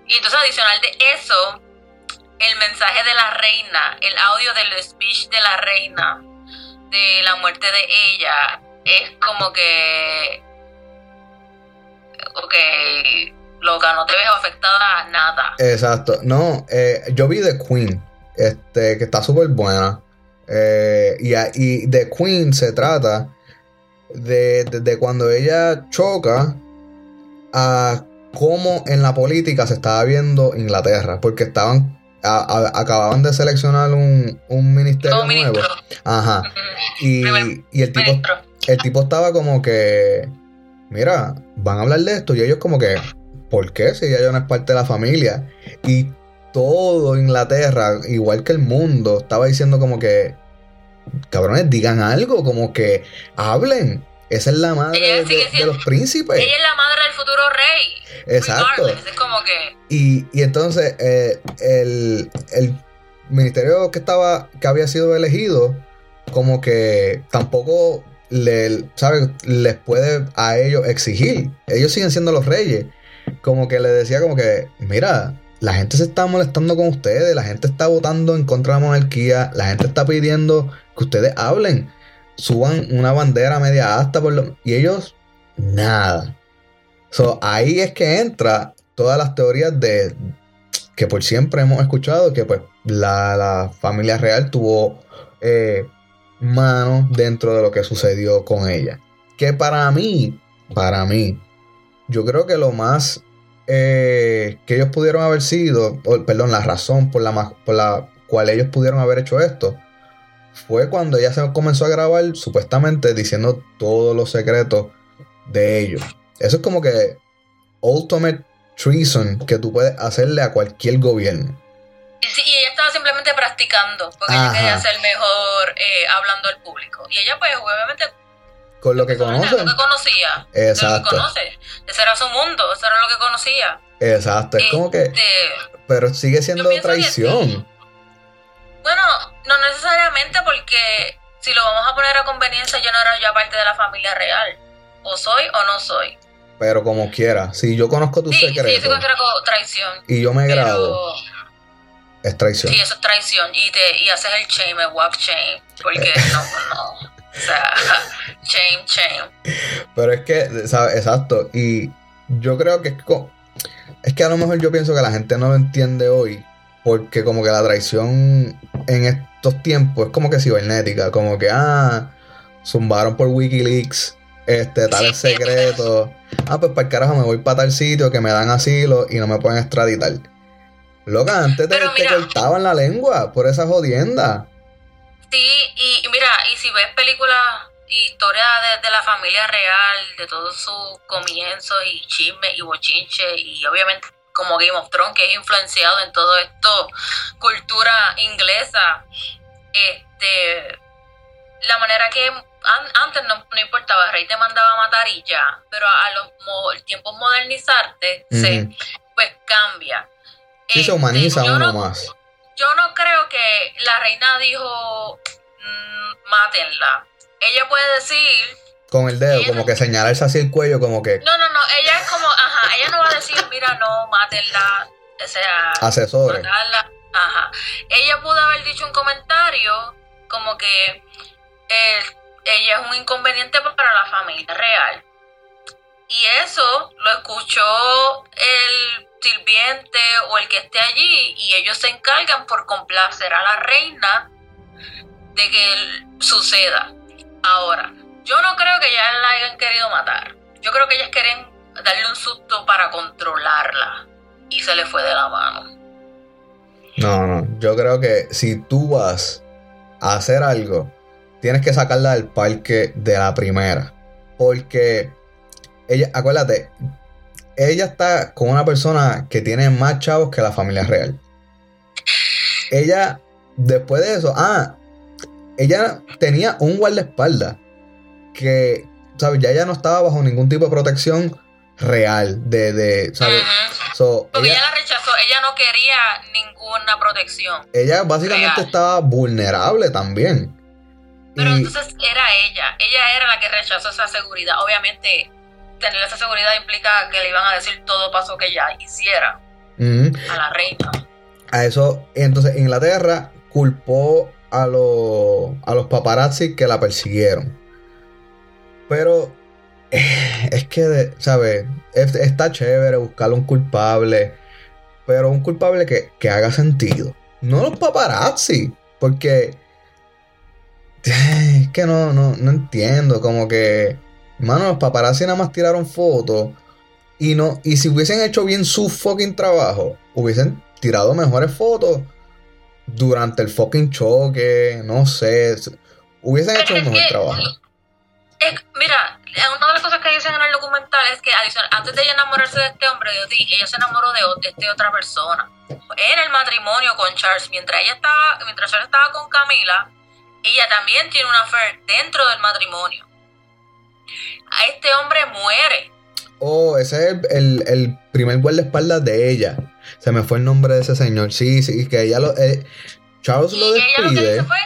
Y entonces, adicional de eso, el mensaje de la reina, el audio del speech de la reina, de la muerte de ella, es como que. Ok, loca, no te ves afectada a nada. exacto. No, eh, yo vi The Queen, este, que está súper buena. Eh, y, y The Queen se trata de, de- de cuando ella choca a cómo en la política se estaba viendo Inglaterra, porque estaban a- a- acababan de seleccionar un, un ministerio Como nuevo. Ajá. Y, y el tipo el tipo estaba como que, mira, van a hablar de esto y ellos como que, ¿por qué? Si ella no es parte de la familia. Y todo Inglaterra, igual que el mundo, estaba diciendo como que, cabrones, digan algo, como que hablen. Esa es la madre de, los príncipes. Ella es la madre del futuro rey. Exacto. Es como que. Y, y entonces eh, el, el ministerio que estaba, que había sido elegido, como que tampoco le, ¿sabes? les puede a ellos exigir. Ellos siguen siendo los reyes. Como que le decía como que, mira, la gente se está molestando con ustedes, la gente está votando en contra de la monarquía, la gente está pidiendo que ustedes hablen, suban una bandera media asta por lo... Y ellos, nada. So, ahí es que entra todas las teorías de que por siempre hemos escuchado que pues la, la familia real tuvo eh, mano dentro de lo que sucedió con ella. Que para mí, para mí, yo creo que lo más eh, que ellos pudieron haber sido, o, perdón, la razón por la, ma- por la cual ellos pudieron haber hecho esto, fue cuando ella se comenzó a grabar supuestamente diciendo todos los secretos de ellos. Eso es como que ultimate treason que tú puedes hacerle a cualquier gobierno. Y, sí, y ella estaba simplemente practicando, porque Ajá. ella quería ser mejor eh, hablando al público. Y ella, pues, obviamente, Con lo que conocen. lo que conocía. de Lo Exacto. que conoce. Ese era su mundo, eso era lo que conocía. Exacto. Es como que. Este, Pero sigue siendo Yo traición. sí. Bueno, no necesariamente porque si lo vamos a poner a conveniencia, yo no era ya parte de la familia real. O soy o no soy. Pero como quiera, si yo conozco tus Sí, sí, se secretos considera como traición. y yo me grado, Pero es traición. sí, eso es traición. Y, te, y haces el shame, el walk shame. Porque no, no. O sea, shame, shame. Pero es que, ¿sabes? Exacto. Y yo creo que es, co- es que a lo mejor yo pienso que la gente no lo entiende hoy. Porque como que la traición en estos tiempos es como que cibernética. Como que, ah, zumbaron por Wikileaks este, tales Sí. secretos. Ah, pues para el carajo me voy para tal sitio que me dan asilo y no me pueden extraditar. Loca, antes te, te cortaban la lengua por esa jodienda. Sí, y, y mira, y si ves películas, historia de, de la familia real, de todos sus comienzos y chismes y bochinches, y obviamente como Game of Thrones, que es influenciado en todo esto, cultura inglesa, este, la manera que an- antes no, no importaba, el rey te mandaba a matar y ya, pero a, a los mo- el tiempo modernizarte, se, Ujú. pues cambia. Sí, se Este, humaniza yo uno no- más. Yo no creo que la reina dijo "Mm, mátenla. Ella puede decir, Con el dedo, como no- que señalarse así el cuello, como que no, no, no, ella es como, ajá, ella no va a decir, mira, no, mátenla, o sea, asesores. matarla, ajá. Ella pudo haber dicho un comentario como que eh, ella es un inconveniente para la familia real. Y eso lo escuchó el sirviente o el que esté allí y ellos se encargan por complacer a la reina de que suceda. Ahora, yo no creo que ya la hayan querido matar. Yo creo que ellas quieren darle un susto para controlarla y se le fue de la mano. No, no. Yo creo que si tú vas a hacer algo, tienes que sacarla del parque de la primera. Porque ella, acuérdate, ella está con una persona que tiene más chavos que la familia real. Ella, después de eso, ah, ella tenía un guardaespaldas que, ¿sabes? Ya ella no estaba bajo ningún tipo de protección real, de, de ¿sabes? So, Porque ella- ella la rechazó, ella no quería ninguna protección. ella básicamente Real. estaba vulnerable también. Pero Y- entonces era ella, ella era la que rechazó esa seguridad. Obviamente, tener esa seguridad implica que le iban a decir todo paso que ella hiciera a la reina. a eso, entonces Inglaterra culpó a, los a los paparazzi que la persiguieron. Pero eh, es que, ¿sabes? Es- Está chévere buscar un culpable, pero un culpable que, que haga sentido. No los paparazzi, porque es que no, no, no entiendo, como que, mano, los paparazzi nada más tiraron fotos y no, y si hubiesen hecho bien su fucking trabajo, hubiesen tirado mejores fotos durante el fucking choque, no sé, hubiesen hecho un mejor que- trabajo. Es- mira, una de las cosas que dicen en el documental es que adicional, antes de ella enamorarse de este hombre, ella se enamoró de, de esta otra persona. En el matrimonio con Charles, mientras ella estaba, mientras Charles estaba con Camila, ella también tiene una affair dentro del matrimonio. A este hombre muere. Oh, ese es el, el- primer guardaespaldas de ella. Se me fue el nombre de ese señor. Sí, sí, que ella lo. eh, Charles Y lo ella lo que despide. hizo fue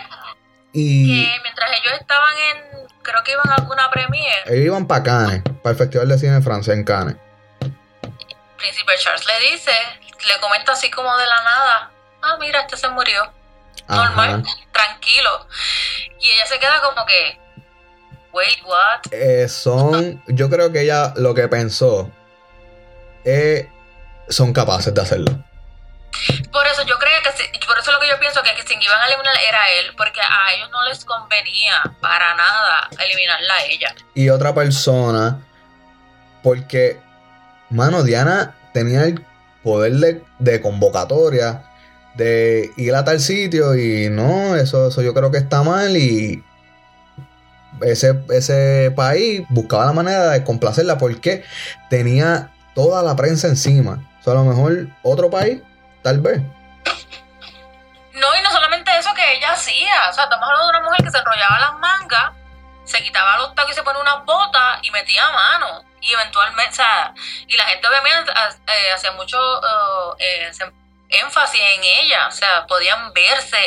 Y que mientras ellos estaban en, creo que iban a alguna premiere, ellos iban para Cannes, para el Festival de Cine de Francia en Cannes. Príncipe Charles le dice, le comenta así como de la nada, ah, mira, este se murió. normal, tranquilo. Y ella se queda como que, wait, what? Eh, son. Yo creo que ella lo que pensó. eh, son capaces de hacerlo. Por eso yo creo que, si- por eso lo que yo pienso que, que quien iban a eliminar era él, porque a ellos no les convenía para nada eliminarla a ella. y otra persona. Porque, mano, Diana tenía el poder de, de convocatoria, de ir a tal sitio y no, eso, eso yo creo que está mal y ese, ese país buscaba la manera de complacerla porque tenía toda la prensa encima. O sea, a lo mejor otro país, tal vez. No, y no solamente eso que ella hacía, o sea, estamos hablando de una mujer que se enrollaba las mangas, se quitaba los tacos y se ponía unas botas y metía mano. Y eventualmente, o sea, y la gente obviamente eh, hacía mucho eh, eh, énfasis en ella, o sea, podían verse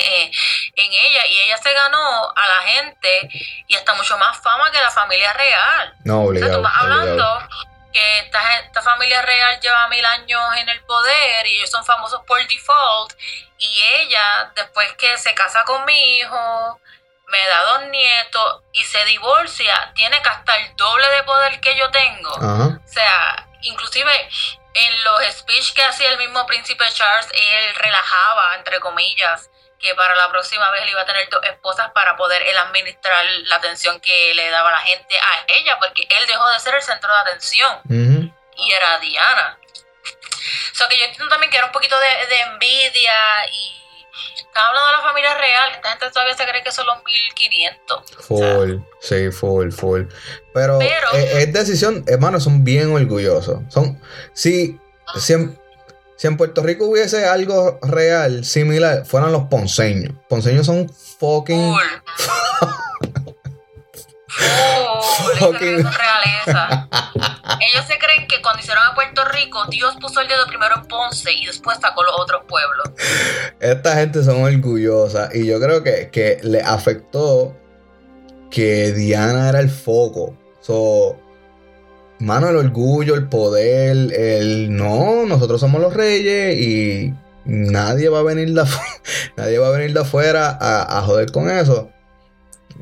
en ella y ella se ganó a la gente y hasta mucho más fama que la familia real. No, O sea, tú obligado. vas hablando obligado. que esta, esta familia real lleva mil años en el poder y ellos son famosos por default y ella después que se casa con mi hijo me da dos nietos y se divorcia tiene que hasta el doble de poder que yo tengo Ajá. o sea inclusive en los speech que hacía el mismo príncipe Charles él relajaba entre comillas que para la próxima vez él iba a tener dos esposas para poder él administrar la atención que le daba la gente a ella, porque él dejó de ser el centro de atención y era Diana. O sea que yo entiendo también que era un poquito de, de envidia y estaba hablando de la familia real, esta gente todavía se cree que son los 1500. Full, sí, full, full. Pero, Pero- eh, es decisión, hermano, son bien orgullosos. Son, si, si, en, si en Puerto Rico hubiese algo real similar, fueran los ponceños. Ponceños son fucking. Full. Full, Fucking- realeza. Ellos se creen que cuando hicieron a Puerto Rico, Dios puso el dedo primero en Ponce y después sacó los otros pueblos. Esta gente son orgullosas. Y yo creo que, que le afectó que Diana era el foco. So, mano, el orgullo, el poder, el no, nosotros somos los reyes y nadie va a venir de, afu- nadie va a venir de afuera a, a joder con eso.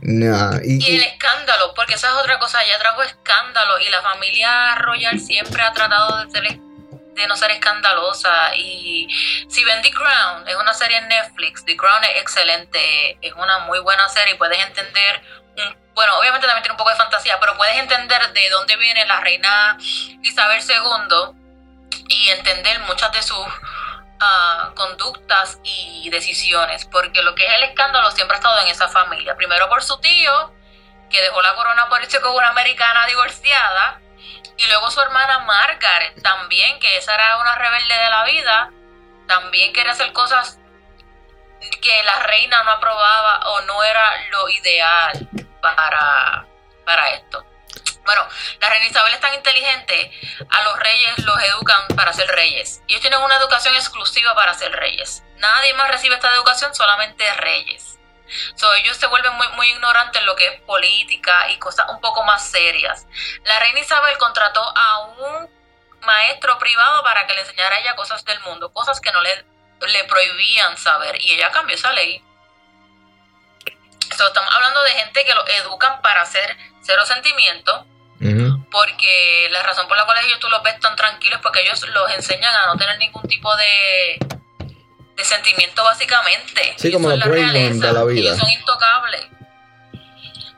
Nah, y, Y el escándalo, porque esa es otra cosa, ella trajo escándalo y la familia royal siempre ha tratado de, ser, de no ser escandalosa. Y si ven The Crown, es una serie en Netflix, The Crown es excelente, es una muy buena serie y puedes entender, bueno, obviamente también tiene un poco de fantasía, pero puedes entender de dónde viene la reina Isabel II y entender muchas de sus ah, conductas y decisiones, porque lo que es el escándalo siempre ha estado en esa familia. Primero por su tío, que dejó la corona por irse con una americana divorciada, y luego su hermana Margaret también, que esa era una rebelde de la vida, también quería hacer cosas que la reina no aprobaba o no era lo ideal para, para esto. Bueno, la reina Isabel es tan inteligente, a los reyes los educan para ser reyes. Ellos tienen una educación exclusiva para ser reyes. Nadie más recibe esta educación, solamente reyes. So, ellos se vuelven muy, muy ignorantes en lo que es política y cosas un poco más serias. La reina Isabel contrató a un maestro privado para que le enseñara a ella cosas del mundo, cosas que no le, le prohibían saber, y ella cambió esa ley. Estamos hablando de gente que lo educan para hacer cero sentimiento, porque la razón por la cual ellos tú los ves tan tranquilos es porque ellos los enseñan a no tener ningún tipo de, de sentimiento básicamente. Sí, Ellos como son la realeza, de la vida. Ellos son intocables.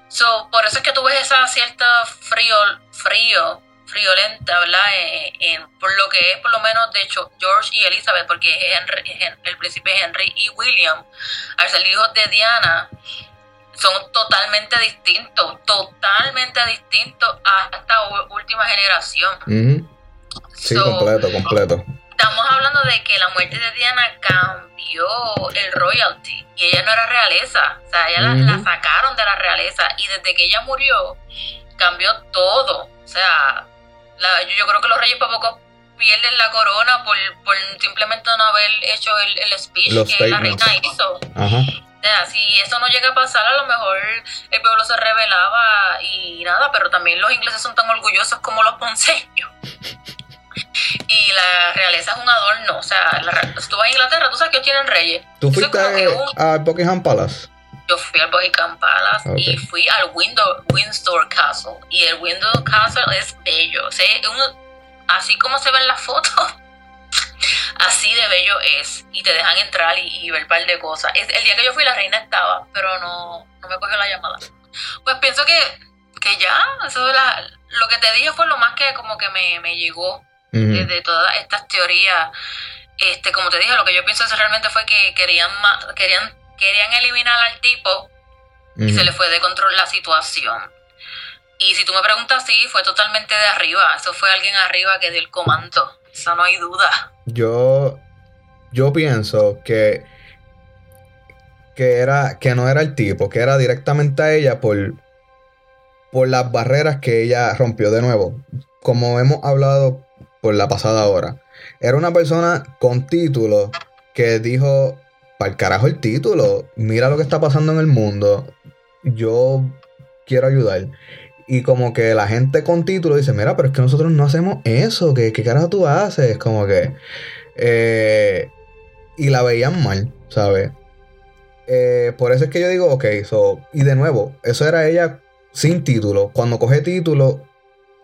So, por eso es que tú ves esa cierta frío, frío, friolenta, ¿verdad? En, en- por lo que es por lo menos de hecho George y Elizabeth, porque Henry- Hen- el príncipe Henry y William, al ser hijos de Diana, son totalmente distintos, totalmente distintos a esta última generación. Sí, So, completo, completo. Estamos hablando de que la muerte de Diana cambió el royalty y ella no era realeza, o sea, ella la- sacaron de la realeza y desde que ella murió cambió todo, o sea, la- yo, yo creo que los reyes poco pierden la corona por, por simplemente no haber hecho el, el speech Los que la reina hizo. Ajá. Sea, si eso no llega a pasar, a lo mejor el pueblo se rebelaba y nada, pero también los ingleses son tan orgullosos como los ponceños. Y la realeza es un adorno, o sea, la si tú vas a Inglaterra, tú sabes que ellos tienen reyes. ¿Tú fuiste que un- al Buckingham Palace? yo fui al Buckingham Palace y fui al Window, Windsor Castle. Y el Windsor Castle es bello. O sea, es un- así como se ven las fotos, así de bello es. Y te dejan entrar y, y ver un par de cosas. Es- el día que yo fui, la reina estaba, pero no, no me cogió la llamada. Pues pienso que, que ya, eso la- lo que te dije fue lo más que como que me, me llegó Ujú. de, de todas estas teorías. Este, como te dije, lo que yo pienso es realmente fue que querían querían querían eliminar al tipo y se le fue de control la situación. Y si tú me preguntas, sí, fue totalmente de arriba. Eso fue alguien arriba que dio el comando. Eso no hay duda. Yo, yo pienso que, que, era, que no era el tipo, que era directamente a ella por, por las barreras que ella rompió de nuevo. Como hemos hablado por la pasada hora. Era una persona con título que dijo, para el carajo el título, mira lo que está pasando en el mundo, yo quiero ayudar. Y como que la gente con título dice, mira, pero es que nosotros no hacemos eso, ¿qué, qué carajo tú haces? Como que... eh, y la veían mal, ¿sabes? Eh, por eso es que yo digo, ok, so, y de nuevo, eso era ella sin título. Cuando coge título,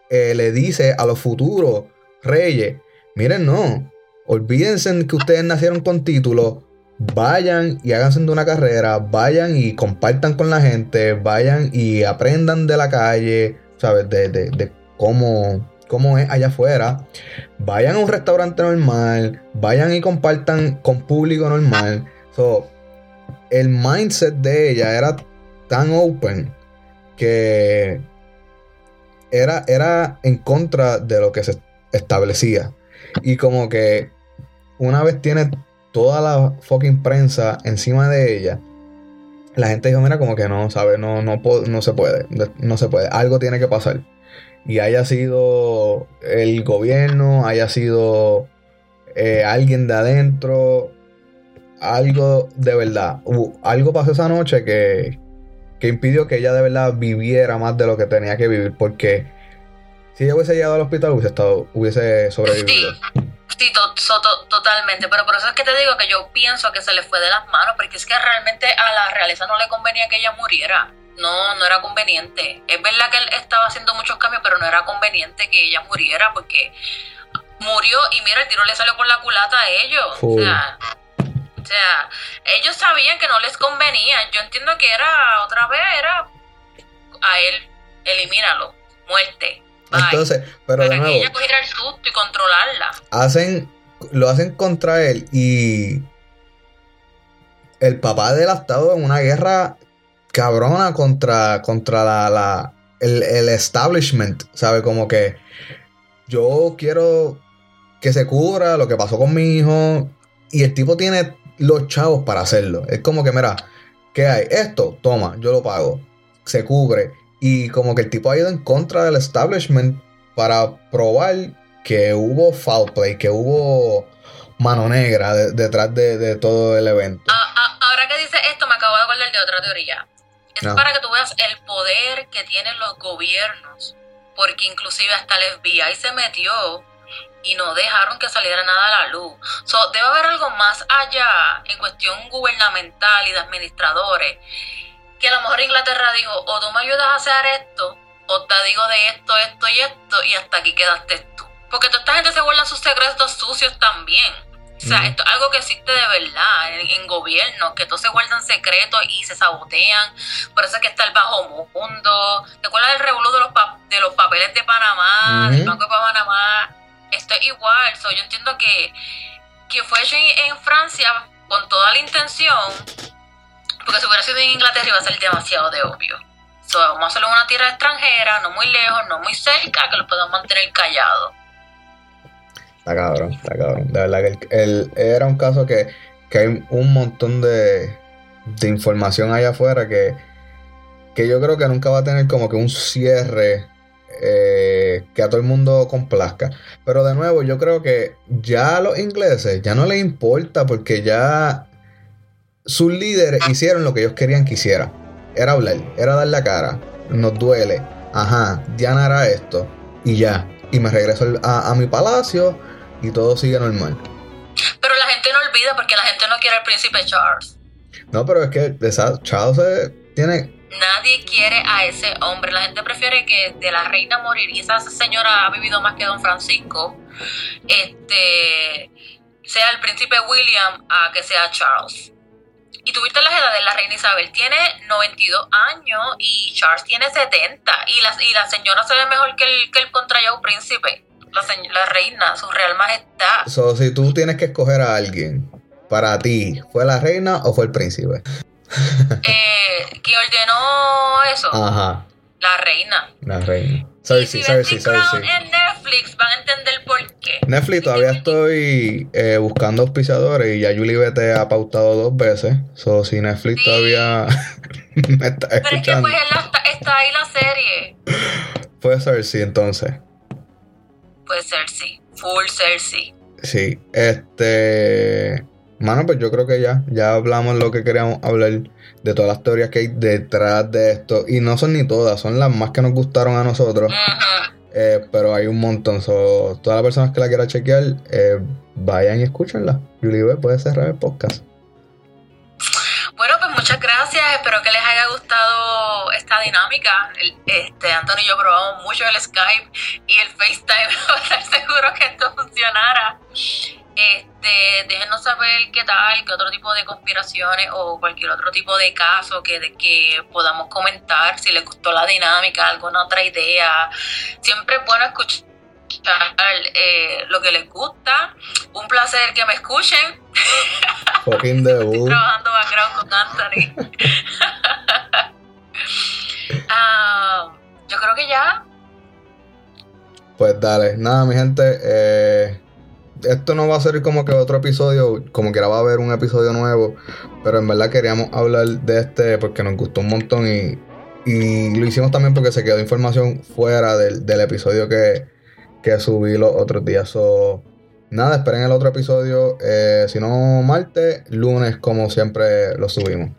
eh, le dice a los futuros reyes, miren, no, olvídense que ustedes nacieron con título, vayan y háganse de una carrera, vayan y compartan con la gente, vayan y aprendan de la calle, ¿sabes? De, de- de cómo, cómo es allá afuera. Vayan a un restaurante normal, vayan y compartan con público normal. So, el mindset de ella era tan open que era, era en contra de lo que se establecía. Y como que una vez tiene toda la fucking prensa encima de ella, la gente dijo, mira, como que no, ¿sabes? No, no, no se puede, no se puede, algo tiene que pasar. Y haya sido el gobierno, haya sido eh, alguien de adentro, algo de verdad. Algo pasó esa noche que, que impidió que ella de verdad viviera más de lo que tenía que vivir, porque si ella hubiese llegado al hospital hubiese, estado, hubiese sobrevivido. Sí, to- so- to- totalmente, pero por eso es que te digo que yo pienso que se le fue de las manos, porque es que realmente a la realeza no le convenía que ella muriera. No, no era conveniente. Es verdad que él estaba haciendo muchos cambios, pero no era conveniente que ella muriera, porque murió y mira, el tiro le salió por la culata a ellos. O sea, o sea, ellos sabían que no les convenía. Yo entiendo que era, otra vez, era a él, elimínalo, muerte. Bye. Entonces, pero de para que ella cogiera el susto y controlarla. hacen, lo hacen contra él y el papá de él ha estado en una guerra cabrona contra, contra la, la- el, el establishment, ¿sabe? Como que yo quiero que se cubra lo que pasó con mi hijo y el tipo tiene los chavos para hacerlo. Es como que, mira, ¿qué hay? Esto, toma, yo lo pago. Se cubre. Y como que el tipo ha ido en contra del establishment para probar que hubo foul play, que hubo mano negra de- detrás de, de todo el evento. A- a- ahora que dice esto, me acabo de acordar de otra teoría. Es Ah. para que tú veas el poder que tienen los gobiernos, porque inclusive hasta el FBI se metió y no dejaron que saliera nada a la luz. So, debe haber algo más allá en cuestión gubernamental y de administradores, que a lo mejor Inglaterra dijo, o tú me ayudas a hacer esto, o te digo de esto, esto y esto, y hasta aquí quedaste tú. Porque toda esta gente se guarda sus secretos sucios también. O sea, esto es algo que existe de verdad en, en gobiernos, que todos se guardan secretos y se sabotean. Por eso es que está el bajo mundo. ¿Te acuerdas del revuelo de los, pa- de los papeles de Panamá, del. Banco de Panamá? Esto es igual. So, yo entiendo que, que fue hecho en Francia con toda la intención, porque si hubiera sido en Inglaterra iba a ser demasiado de obvio. So, vamos a hacerlo en una tierra extranjera, no muy lejos, no muy cerca, que lo podamos mantener callados. Está cabrón, está cabrón. De verdad que el- era un caso que, que hay un montón de, de información allá afuera que, que yo creo que nunca va a tener como que un cierre eh, que a todo el mundo complazca. Pero de nuevo, yo creo que ya a los ingleses ya no les importa porque ya sus líderes hicieron lo que ellos querían que hiciera. Era hablar, era dar la cara. Nos duele. Ajá, Diana hará esto. Y ya. Y me regreso a, a mi palacio y todo sigue normal. Pero la gente no olvida porque la gente no quiere al príncipe Charles. No, pero es que esa Charles tiene. Nadie quiere a ese hombre. La gente prefiere que de la reina morir. Y esa señora ha vivido más que don Francisco. Este sea el príncipe William a que sea Charles. Y tuviste las edades, la reina Isabel tiene 92 años y Charles tiene 70. Y la, y la señora se ve mejor que el, que el contrayado príncipe. La, la reina, su real majestad. So, si tú tienes que escoger a alguien para ti, ¿fue la reina o fue el príncipe? Eh, ¿Quién ordenó eso? Ajá, La reina. la reina. Cersei, si ven Cersei, en Netflix van a entender por qué. Netflix todavía estoy eh, buscando auspiciadores y ya Julie B te ha pautado dos veces. So, si Netflix Sí. todavía me está Pero es que pues está, está ahí la serie. fue Cersei entonces. Puede ser sí. Full Cersei. Sí, este. Mano, pues yo creo que ya, ya hablamos lo que queríamos hablar de todas las teorías que hay detrás de esto. Y no son ni todas, son las más que nos gustaron a nosotros. Eh, pero hay un montón. So, todas las personas que la quieran chequear, eh, vayan y escúchenla. Julie B puede cerrar el podcast. Bueno, pues muchas gracias. Espero que les haya gustado esta dinámica. Este, Antonio y yo probamos mucho el Skype y el FaceTime para estar seguros que esto funcionara. Este, déjenos saber qué tal, qué otro tipo de conspiraciones o cualquier otro tipo de caso que, de que podamos comentar, si les gustó la dinámica, alguna otra idea. Siempre es bueno escuchar eh, lo que les gusta. Un placer que me escuchen. Fucking Estoy trabajando background con Anthony. Ah, yo creo que ya. Pues dale, nada, mi gente. eh, esto no va a ser como que otro episodio, como que ahora va a haber un episodio nuevo, pero en verdad queríamos hablar de este porque nos gustó un montón y, y lo hicimos también porque se quedó información fuera del, del episodio que, que subí los otros días. So, nada, esperen el otro episodio, eh, si no martes, lunes como siempre lo subimos.